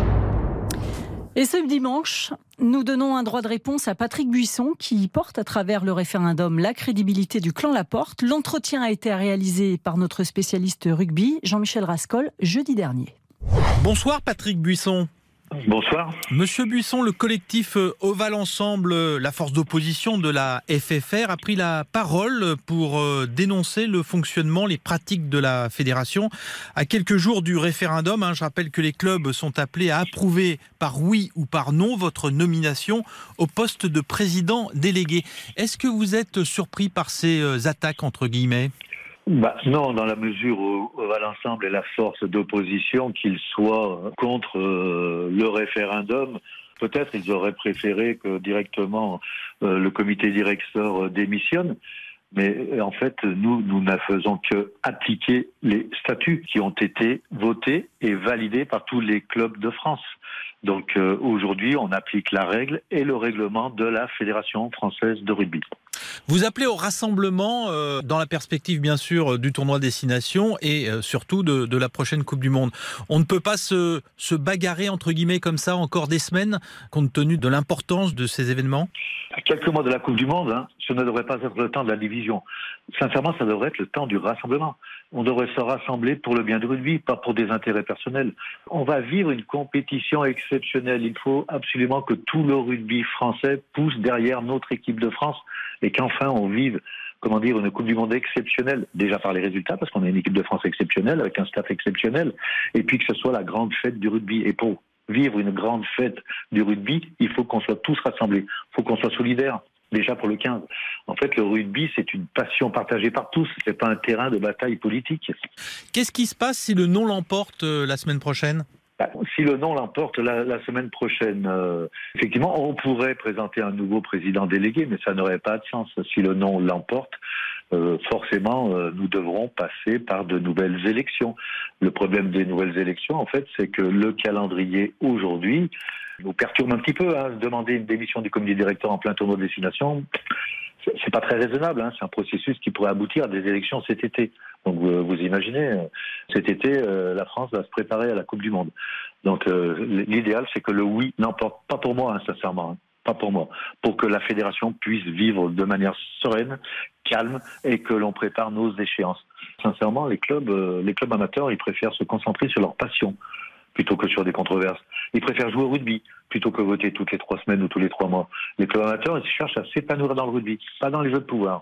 A: Et ce dimanche, nous donnons un droit de réponse à Patrick Buisson qui porte à travers le référendum la crédibilité du clan Laporte. L'entretien a été réalisé par notre spécialiste rugby, Jean-Michel Rascol, jeudi dernier.
Q: Bonsoir Patrick Buisson.
R: Bonsoir.
Q: Monsieur Buisson, le collectif euh, Oval Ensemble, euh, la force d'opposition de la FFR, a pris la parole pour euh, dénoncer le fonctionnement, les pratiques de la fédération. À quelques jours du référendum, hein, je rappelle que les clubs sont appelés à approuver par oui ou par non votre nomination au poste de président délégué. Est-ce que vous êtes surpris par ces attaques, entre guillemets?
R: Bah, non, dans la mesure où, l'ensemble est la force d'opposition, qu'il soit contre euh, le référendum, peut-être ils auraient préféré que directement euh, le comité directeur démissionne. Mais en fait, nous, nous ne faisons que appliquer les statuts qui ont été votés et validés par tous les clubs de France. Donc euh, aujourd'hui, on applique la règle et le règlement de la Fédération française de rugby.
Q: Vous appelez au rassemblement euh, dans la perspective bien sûr du tournoi destination et euh, surtout de, la prochaine Coupe du Monde. On ne peut pas se, se bagarrer entre guillemets comme ça encore des semaines compte tenu de l'importance de ces événements?
R: Quelques mois de la Coupe du Monde, hein, ce ne devrait pas être le temps de la division. Sincèrement, ça devrait être le temps du rassemblement. On devrait se rassembler pour le bien du rugby, pas pour des intérêts personnels. On va vivre une compétition exceptionnelle. Il faut absolument que tout le rugby français pousse derrière notre équipe de France et qu'enfin on vive comment dire, une Coupe du Monde exceptionnelle, déjà par les résultats, parce qu'on a une équipe de France exceptionnelle, avec un staff exceptionnel, et puis que ce soit la grande fête du rugby. Et pour vivre une grande fête du rugby, il faut qu'on soit tous rassemblés, il faut qu'on soit solidaires déjà pour le 15. En fait, le rugby, c'est une passion partagée par tous. C'est pas un terrain de bataille politique.
Q: Qu'est-ce qui se passe si le non l'emporte euh, la semaine prochaine?
R: Si le non l'emporte la, semaine prochaine, euh, effectivement, on pourrait présenter un nouveau président délégué, mais ça n'aurait pas de sens. Si le non l'emporte, euh, forcément, nous devrons passer par de nouvelles élections. Le problème des nouvelles élections, en fait, c'est que le calendrier aujourd'hui nous perturbe un petit peu. Hein. Demander une démission du comité directeur en plein tournoi de destination, c'est pas très raisonnable. Hein. C'est un processus qui pourrait aboutir à des élections cet été. Donc vous, imaginez, euh, cet été, euh, la France va se préparer à la Coupe du Monde. Donc euh, l'idéal, c'est que le oui n'emporte pas pour moi, hein, sincèrement. Hein. pas pour moi, pour que la fédération puisse vivre de manière sereine, calme et que l'on prépare nos échéances. Sincèrement, les clubs, les clubs amateurs, ils préfèrent se concentrer sur leur passion plutôt que sur des controverses. Ils préfèrent jouer au rugby plutôt que voter toutes les trois semaines ou tous les trois mois. Les clubs amateurs, ils cherchent à s'épanouir dans le rugby, pas dans les jeux de pouvoir.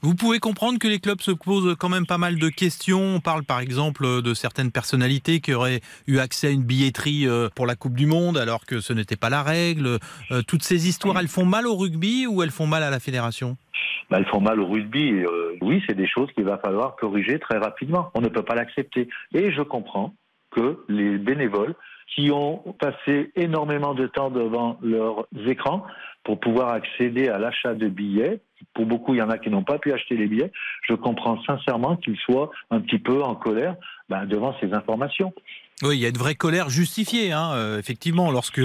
Q: Vous pouvez comprendre que les clubs se posent quand même pas mal de questions. On parle par exemple de certaines personnalités qui auraient eu accès à une billetterie euh, pour la Coupe du Monde alors que ce n'était pas la règle. Euh, toutes ces histoires, elles font mal au rugby ou elles font mal à la fédération?
R: Bah, elles font mal au rugby. Euh, oui, c'est des choses qu'il va falloir corriger très rapidement. On ne peut pas l'accepter. Et je comprends que les bénévoles qui ont passé énormément de temps devant leurs écrans pour pouvoir accéder à l'achat de billets. Pour beaucoup, il y en a qui n'ont pas pu acheter les billets. Je comprends sincèrement qu'ils soient un petit peu en colère ben, devant ces informations.
Q: Oui, il y a une vraie colère justifiée, hein, euh, effectivement, lorsque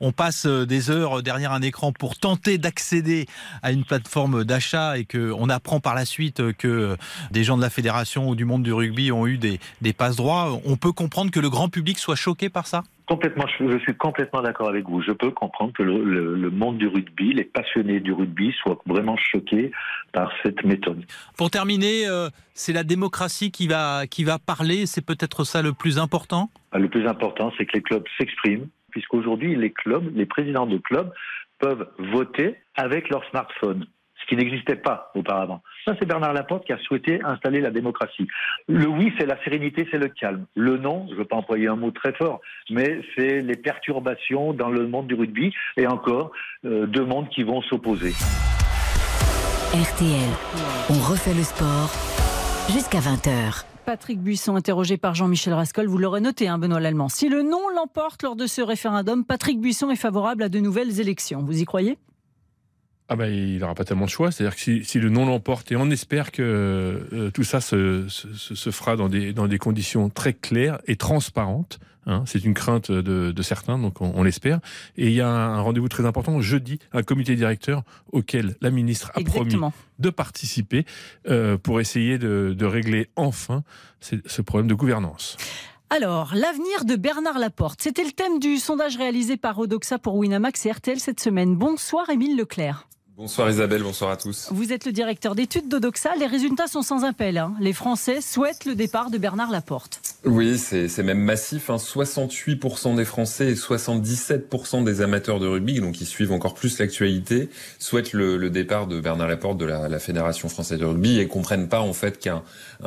Q: on passe euh, des heures derrière un écran pour tenter d'accéder à une plateforme d'achat et qu'on apprend par la suite que des gens de la fédération ou du monde du rugby ont eu des, des passe droits, on peut comprendre que le grand public soit choqué par ça?
R: Complètement, je suis complètement d'accord avec vous. Je peux comprendre que le, monde du rugby, les passionnés du rugby soient vraiment choqués par cette méthode.
Q: Pour terminer, euh, c'est la démocratie qui va, qui va parler, c'est peut-être ça le plus important?
R: Ah, Le plus important, c'est que les clubs s'expriment, puisqu'aujourd'hui, les clubs, les présidents de clubs peuvent voter avec leur smartphone ce qui n'existait pas auparavant. Ça, c'est Bernard Laporte qui a souhaité installer la démocratie. Le oui, c'est la sérénité, c'est le calme. Le non, je ne veux pas employer un mot très fort, mais c'est les perturbations dans le monde du rugby et encore euh, deux mondes qui vont s'opposer.
K: RTL, on refait le sport jusqu'à 20h.
A: Patrick Buisson, interrogé par Jean-Michel Rascol, vous l'aurez noté, hein, Benoît Lallemand. Si le non l'emporte lors de ce référendum, Patrick Buisson est favorable à de nouvelles élections. Vous y croyez?
B: Ah ben, il n'aura pas tellement de choix. C'est-à-dire que si, le non l'emporte, et on espère que euh, tout ça se, se, fera dans des, dans des conditions très claires et transparentes. Hein, c'est une crainte de, de certains, donc on, l'espère. Et il y a un, rendez-vous très important jeudi, un comité directeur auquel la ministre a promis de participer euh, pour essayer de, de régler enfin ce problème de gouvernance.
A: Alors, l'avenir de Bernard Laporte, c'était le thème du sondage réalisé par Odoxa pour Winamax et RTL cette semaine. Bonsoir Émile Leclerc.
S: Bonsoir Isabelle, bonsoir à tous.
A: Vous êtes le directeur d'études d'Odoxa. Les résultats sont sans appel. Hein. Les Français souhaitent le départ de Bernard Laporte.
S: Oui, c'est même massif. 68% hein. des Français et 77% des amateurs de rugby, donc qui suivent encore plus l'actualité, souhaitent le, départ de Bernard Laporte de la, Fédération française de rugby et comprennent pas en fait qu'un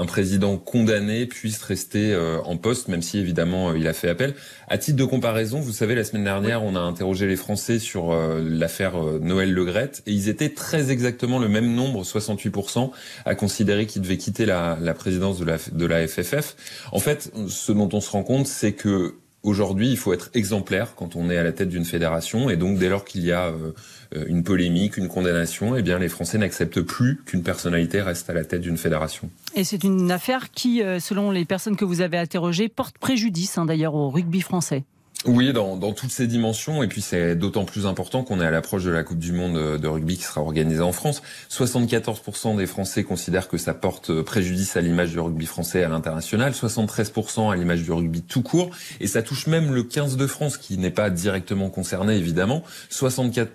S: président condamné puisse rester euh, en poste, même si évidemment euh, il a fait appel. À titre de comparaison, vous savez, la semaine dernière, on a interrogé les Français sur euh, l'affaire Noël Legrette et ils étaient très exactement le même nombre, 68%, à considérer qu'ils devaient quitter la, présidence de la, FFF. En fait, ce dont on se rend compte, c'est que aujourd'hui, il faut être exemplaire quand on est à la tête d'une fédération, et donc dès lors qu'il y a euh, une polémique, une condamnation, eh bien les Français n'acceptent plus qu'une personnalité reste à la tête d'une fédération.
A: Et c'est une affaire qui, euh, selon les personnes que vous avez interrogées, porte préjudice hein, d'ailleurs au rugby français.
S: Oui, dans, dans, toutes ces dimensions, et puis c'est d'autant plus important qu'on est à l'approche de la Coupe du Monde de rugby qui sera organisée en France. 74% des Français considèrent que ça porte préjudice à l'image du rugby français à l'international, 73% à l'image du rugby tout court, et ça touche même le 15 de France qui n'est pas directement concerné évidemment. 64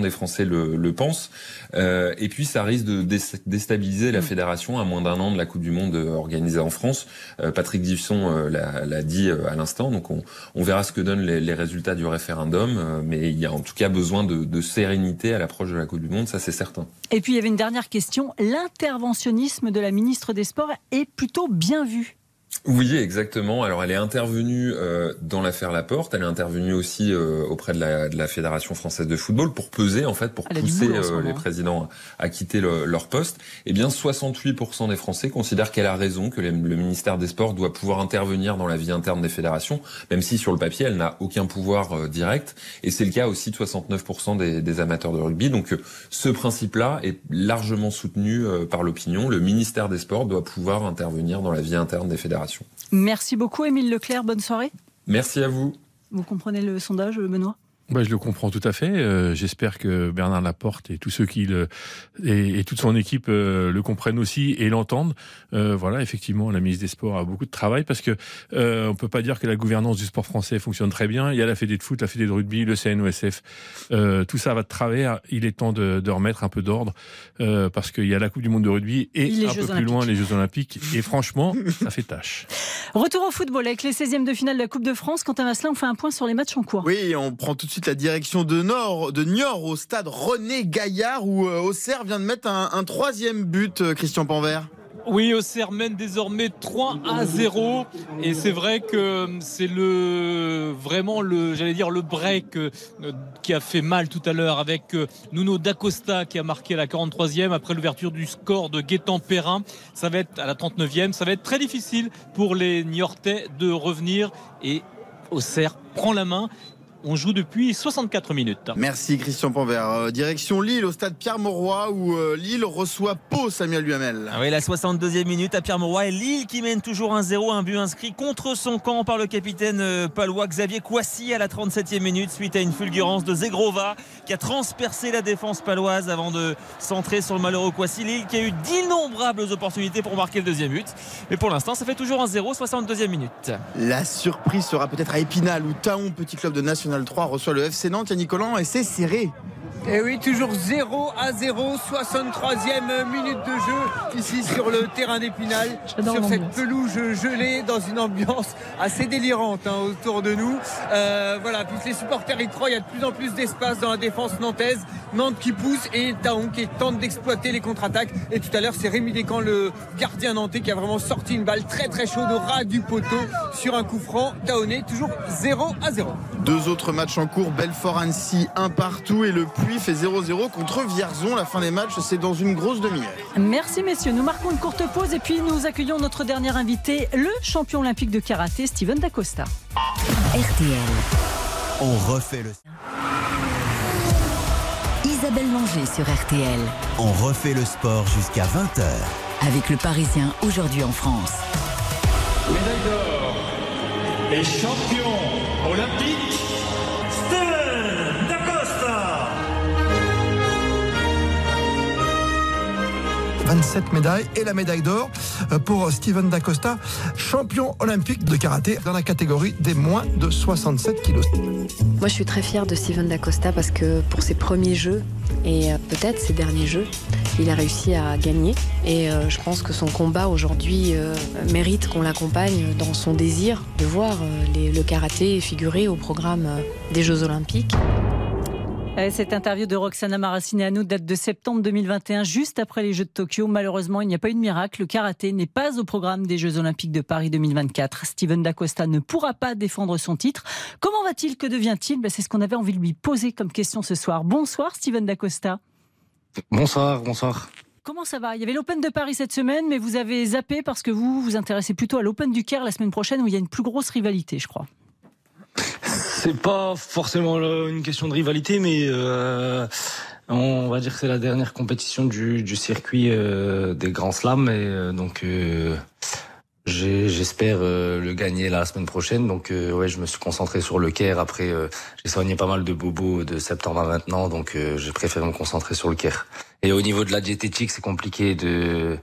S: des Français le, le pensent. Euh, et puis ça risque de déstabiliser la mm. fédération à moins d'un an de la Coupe du Monde euh, organisée en France. Euh, Patrick Diffson euh, l'a dit à l'instant, donc on, on, verra ce que donnent les, les résultats du référendum. mais il y a en tout cas besoin de, de sérénité à l'approche de la Coupe du Monde, ça c'est certain.
A: Et puis il y avait une dernière question. L'interventionnisme de la ministre des Sports est plutôt bien vu.
S: Oui, exactement. Alors, elle est intervenue euh, dans l'affaire Laporte. Elle est intervenue aussi euh, auprès de la, de la, Fédération française de football pour peser, en fait, pour pousser euh, les présidents à quitter le, leur poste. Eh bien, 68% des Français considèrent qu'elle a raison, que le ministère des Sports doit pouvoir intervenir dans la vie interne des fédérations, même si sur le papier, elle n'a aucun pouvoir euh, direct. Et c'est le cas aussi de 69% des, des, amateurs de rugby. Donc, ce principe-là est largement soutenu par l'opinion. Le ministère des Sports doit pouvoir intervenir dans la vie interne des fédérations.
A: Merci beaucoup, Émile Leclerc. Bonne soirée.
S: Merci à vous.
A: Vous comprenez le sondage, Benoît?
B: Bah, je le comprends tout à fait. Euh, j'espère que Bernard Laporte et tous ceux qui le et, toute son équipe euh, le comprennent aussi et l'entendent. Euh, voilà, effectivement, la ministre des Sports a beaucoup de travail parce que on peut pas dire que la gouvernance du sport français fonctionne très bien. Il y a la Fédé de foot, la Fédé de rugby, le CNOSF. tout ça va de travers. Il est temps de, de remettre un peu d'ordre parce qu'il y a la Coupe du Monde de rugby et un peu plus loin les Jeux Olympiques. Et franchement, ça fait tâche.
A: Retour au football avec les 16e de finale de la Coupe de France. Quant à cela, on fait un point sur les matchs en cours.
C: Oui, on prend tout de suite la direction de Nord, de Niort au stade René Gaillard où euh, Auxerre vient de mettre un, troisième but, euh, Christian Panvert.
F: Oui, Auxerre mène désormais 3 à 0 et c'est vrai que c'est le vraiment le j'allais dire le break euh, qui a fait mal tout à l'heure avec Nuno Dacosta qui a marqué la 43e après l'ouverture du score de Gaëtan Perrin. Ça va être à la 39e, ça va être très difficile pour les Niortais de revenir et Auxerre prend la main on joue depuis 64 minutes.
C: Merci Christian Panvert. Euh, direction Lille au stade Pierre-Mauroy où euh, Lille reçoit Pau Samuel Duhamel.
D: Ah oui, la 62e minute à Pierre-Mauroy et Lille qui mène toujours 1-0, un but inscrit contre son camp par le capitaine euh, palois Xavier Kouassi à la 37e minute suite à une fulgurance de Zegrova qui a transpercé la défense paloise avant de centrer sur le malheureux Kouassi. Lille qui a eu d'innombrables opportunités pour marquer le deuxième but. Mais pour l'instant, ça fait toujours 1-0, 62e minute.
C: La surprise sera peut-être à Épinal ou Taon, petit club de national 3 reçoit le FC Nantes, Collant, et c'est serré.
E: Et eh oui, toujours 0 à 0, 63e minute de jeu ici sur le terrain d'Épinal, sur cette pelouse gelée dans une ambiance assez délirante hein, autour de nous. Euh, voilà, puis les supporters y croient, il y a de plus en plus d'espace dans la défense nantaise. Nantes qui pousse et Taon qui tente d'exploiter les contre-attaques. Et tout à l'heure, c'est Rémi Descamps, le gardien nantais, qui a vraiment sorti une balle très très chaude au ras du poteau sur un coup franc. Taonné, toujours 0 à 0.
C: Deux autres matchs en cours, Belfort-Annecy, un partout et le Puy fait 0-0 contre Vierzon. La fin des matchs, c'est dans une grosse demi-heure.
A: Merci messieurs. Nous marquons une courte pause et puis nous accueillons notre dernier invité, le champion olympique de karaté, Steven Dacosta.
K: RTL.
L: On refait le.
K: Isabelle Manger sur RTL.
L: On refait le sport jusqu'à 20h.
K: Avec le Parisien aujourd'hui en France.
T: Médaille d'or et champion olympique,
U: 27 médailles et la médaille d'or euh, pour Steven Dacosta, champion olympique de karaté dans la catégorie des moins de 67 kilos.
V: Moi, je suis très fière de Steven Dacosta parce que pour ses premiers jeux et euh, peut-être ses derniers jeux, il a réussi à gagner. Et euh, je pense que son combat aujourd'hui mérite qu'on l'accompagne dans son désir de voir le karaté figurer au programme des Jeux Olympiques.
A: Cette interview de Roxana Maracineanu date de septembre 2021, juste après les Jeux de Tokyo. Malheureusement, il n'y a pas eu de miracle. Le karaté n'est pas au programme des Jeux Olympiques de Paris 2024. Steven Dacosta ne pourra pas défendre son titre. Comment va-t-il? Que devient-il? Ben, C'est ce qu'on avait envie de lui poser comme question ce soir. Bonsoir, Steven Dacosta.
W: Bonsoir, bonsoir.
A: Comment ça va? Il y avait l'Open de Paris cette semaine, mais vous avez zappé parce que vous vous intéressez plutôt à l'Open du Caire la semaine prochaine où il y a une plus grosse rivalité, je crois.
W: C'est pas forcément une question de rivalité, mais euh, on va dire que c'est la dernière compétition du, circuit euh, des Grands Slams, et euh, donc J'espère euh, le gagner la semaine prochaine. Donc euh, ouais, je me suis concentré sur le Caire. Après, euh, j'ai soigné pas mal de bobos de septembre à maintenant, donc j'ai préféré me concentrer sur le Caire. Et au niveau de la diététique, c'est compliqué de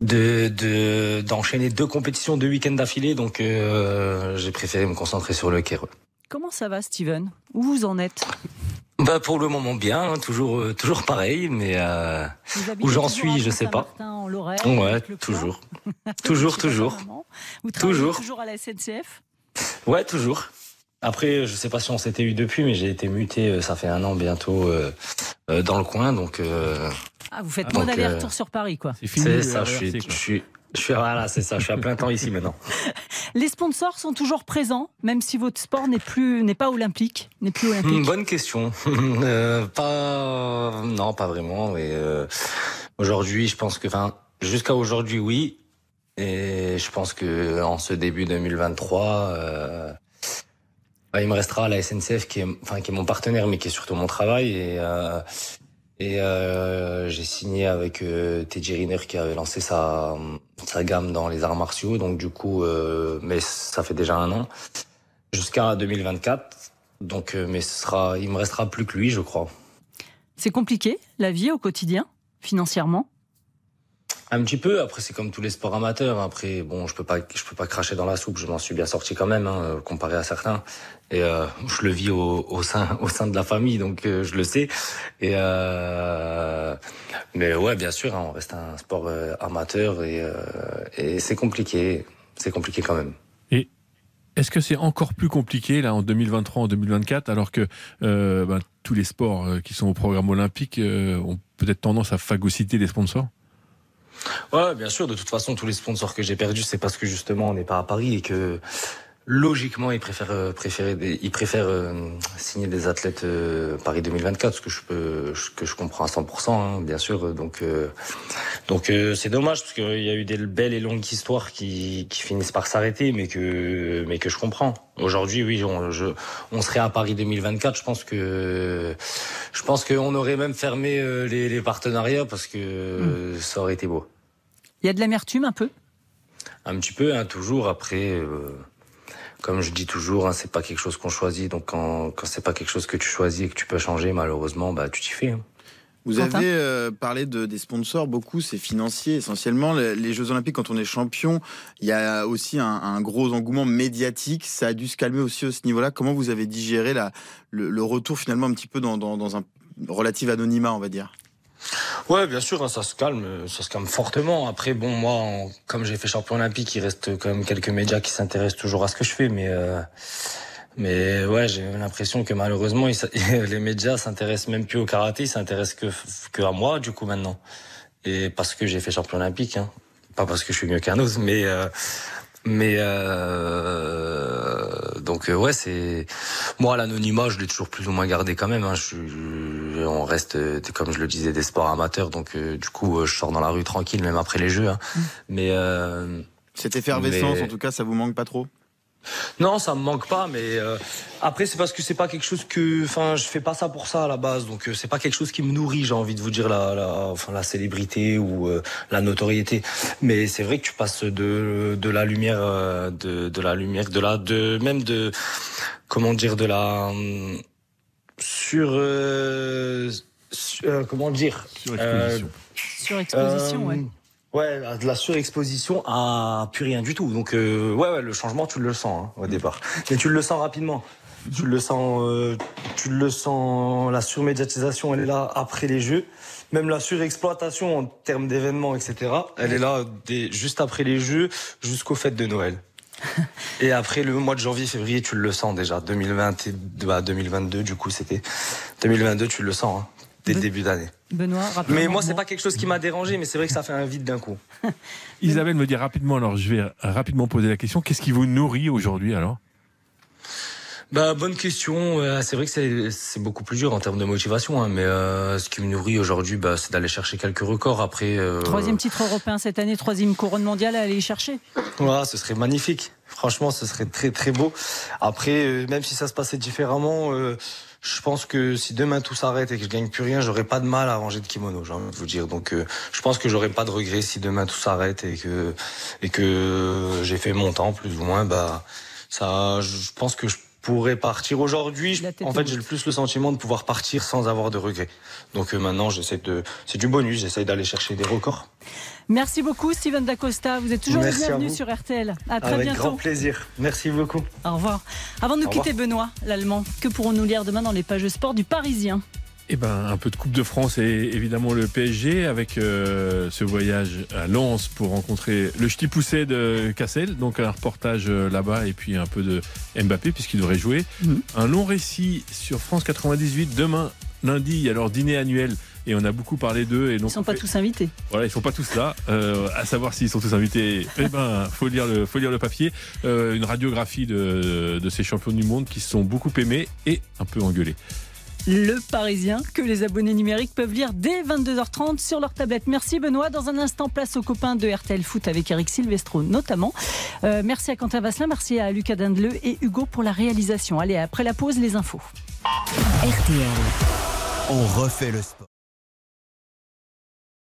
W: de d'enchaîner deux compétitions deux week-ends d'affilée, donc j'ai préféré me concentrer sur le Caire.
A: Comment ça va, Steven? Où vous en êtes?
W: Bah pour le moment bien, hein, toujours euh, toujours pareil, mais euh, où j'en suis, je sais pas.
A: En
W: ouais, toujours, toujours, toujours,
A: vous toujours. Toujours à la SNCF.
W: Ouais, toujours. Après, je sais pas si on s'était eu depuis, mais j'ai été muté, euh, ça fait un an bientôt dans le coin, donc.
A: ah, vous faites moins d'aller-retour sur Paris, quoi.
W: C'est ça, je suis, je suis, je suis, voilà, c'est ça, je suis à plein temps ici maintenant.
A: Les sponsors sont toujours présents, même si votre sport n'est plus, n'est pas olympique, n'est plus olympique.
W: Hmm, bonne question. euh, pas, non, pas vraiment. Euh, aujourd'hui, je pense que, enfin, jusqu'à aujourd'hui, oui. Et je pense que en ce début 2023, euh, bah, il me restera la SNCF qui est, enfin, qui est mon partenaire, mais qui est surtout mon travail. Et euh, et euh, j'ai signé avec euh, Teddy Riner qui avait lancé sa, sa gamme dans les arts martiaux. Donc du coup, euh, mais ça fait déjà un an jusqu'à 2024. Donc, euh, mais ce sera, il me restera plus que lui, je crois.
A: C'est compliqué la vie au quotidien, financièrement.
W: Un petit peu. Après, c'est comme tous les sports amateurs. Après, bon, je peux pas, je peux pas cracher dans la soupe. Je m'en suis bien sorti quand même, hein, comparé à certains. Et euh, je le vis au, sein, au sein de la famille, donc euh, je le sais. Et euh, mais ouais, bien sûr, hein, on reste un sport euh, amateur et, euh, et c'est compliqué. C'est compliqué quand même.
B: Et est-ce que c'est encore plus compliqué là en 2023, en 2024, alors que ben, tous les sports qui sont au programme olympique ont peut-être tendance à phagocyter les sponsors?
W: Ouais, bien sûr. De toute façon, tous les sponsors que j'ai perdus, c'est parce que justement, on n'est pas à Paris et que logiquement, ils préfèrent, euh, préférer des, ils préfèrent euh, signer des athlètes euh, Paris 2024, ce que je peux, que je comprends à 100%, hein, bien sûr. Donc, donc c'est dommage parce qu'il y a eu des belles et longues histoires qui, qui finissent par s'arrêter, mais que, mais que je comprends. Aujourd'hui, oui, on, je, on serait à Paris 2024. Je pense que, je pense qu'on aurait même fermé les, les partenariats parce que hmm. ça aurait été beau.
A: Il y a de l'amertume un peu?
W: Un petit peu, hein, toujours. Après, euh, comme je dis toujours, hein, c'est pas quelque chose qu'on choisit. Donc quand, quand c'est pas quelque chose que tu choisis et que tu peux changer, malheureusement, bah tu t'y fais. Hein.
C: Vous avez euh, parlé de, des sponsors, beaucoup, c'est financier essentiellement. Les, Jeux Olympiques, quand on est champion, il y a aussi un, un, gros engouement médiatique. Ça a dû se calmer aussi à ce niveau-là. Comment vous avez digéré la, le, le, retour finalement un petit peu dans, dans, dans un relatif anonymat, on va dire?
W: Ouais, bien sûr, hein, ça se calme, ça se calme fortement. Après, bon, moi, comme j'ai fait champion olympique, il reste quand même quelques médias qui s'intéressent toujours à ce que je fais, mais euh, mais ouais, j'ai l'impression que malheureusement, les médias s'intéressent même plus au karaté, ils s'intéressent que à moi, du coup, maintenant. Et parce que j'ai fait champion olympique, hein. pas parce que je suis mieux qu'un autre, mais euh, mais euh, donc euh, ouais, c'est moi l'anonymat, je l'ai toujours plus ou moins gardé quand même. Hein. Je, on reste, comme je le disais, des sports amateurs, donc euh, du coup, je sors dans la rue tranquille, même après les jeux. Hein. Mm. Mais euh,
C: cette effervescence, en tout cas, ça vous manque pas trop?
W: Non, ça me manque pas, mais euh, après c'est parce que c'est pas quelque chose que, enfin, je fais pas ça pour ça à la base, donc euh, c'est pas quelque chose qui me nourrit. J'ai envie de vous dire la, la enfin la célébrité ou euh, la notoriété, mais c'est vrai que tu passes de de la lumière, de de la lumière, de la, de même de, comment dire, de la sur, sur comment dire,
A: surexposition, surexposition, ouais
W: Ouais, de la surexposition à plus rien du tout. Donc euh, ouais, ouais, le changement, tu le sens hein, au départ. Mais tu le sens rapidement. Tu le sens, euh, tu le sens. La surmédiatisation, elle est là après les Jeux. Même la surexploitation en termes d'événements, etc. Elle est là juste après les Jeux, jusqu'au fêtes de Noël. Et après le mois de janvier, février, tu le sens déjà. 2020, 2022, du coup, c'était 2022, tu le sens hein, dès le début d'année.
A: Benoît,
W: Mais moi, c'est pas quelque chose qui m'a dérangé, mais c'est vrai que ça fait un vide d'un coup.
B: Isabelle me dit rapidement, alors je vais rapidement poser la question, qu'est-ce qui vous nourrit aujourd'hui alors?
W: Bah, bonne question. c'est vrai que c'est beaucoup plus dur en termes de motivation, hein, mais euh, ce qui me nourrit aujourd'hui, bah, c'est d'aller chercher quelques records. Après,
A: euh... troisième titre européen cette année, troisième couronne mondiale à aller y chercher.
W: Ouais, ce serait magnifique. Franchement, ce serait très très beau. Après, euh, même si ça se passait différemment, euh, je pense que si demain tout s'arrête et que je gagne plus rien, j'aurais pas de mal à ranger de kimono, j'ai envie de vous dire. Donc, euh, je pense que j'aurais pas de regrets si demain tout s'arrête et que et que j'ai fait mon temps plus ou moins. Bah, ça, je pense que je pourrais partir aujourd'hui. En fait, j'ai le plus le sentiment de pouvoir partir sans avoir de regrets. Donc euh, maintenant, j'essaie de, c'est du bonus. J'essaie d'aller chercher des records.
A: Merci beaucoup, Steven Dacosta. Vous êtes toujours le bienvenu sur RTL. À très
W: Avec
A: bientôt.
W: grand plaisir. Merci beaucoup.
A: Au revoir. Avant de nous
W: Au revoir.
A: quitter, Benoît, l'Allemand, que pourrons-nous lire demain dans les pages sport du Parisien?
B: Eh ben, un peu de Coupe de France et évidemment le PSG avec euh, ce voyage à Lens pour rencontrer le ch'ti poussé de Cassel. Donc un reportage euh, là-bas et puis un peu de Mbappé puisqu'il devrait jouer. Un long récit sur France 98 demain lundi. Il y a leur dîner annuel et on a beaucoup parlé d'eux. Et
A: Ils
B: donc
A: ne sont
B: on
A: pas
B: fait-
A: tous invités.
B: voilà, ils sont pas tous là. Euh, à savoir s'ils sont tous invités. Eh ben, faut lire le, faut lire le papier. Euh, une radiographie de, de ces champions du monde qui se sont beaucoup aimés et un peu engueulés.
A: Le Parisien, que les abonnés numériques peuvent lire dès 22h30 sur leur tablette. Merci Benoît. Dans un instant, place aux copains de RTL Foot avec Eric Silvestro notamment. Euh, merci à Quentin Vasselin, merci à Lucas Dindeleu et Hugo pour la réalisation. Allez, après la pause, les infos.
K: RTL.
L: On refait le sport.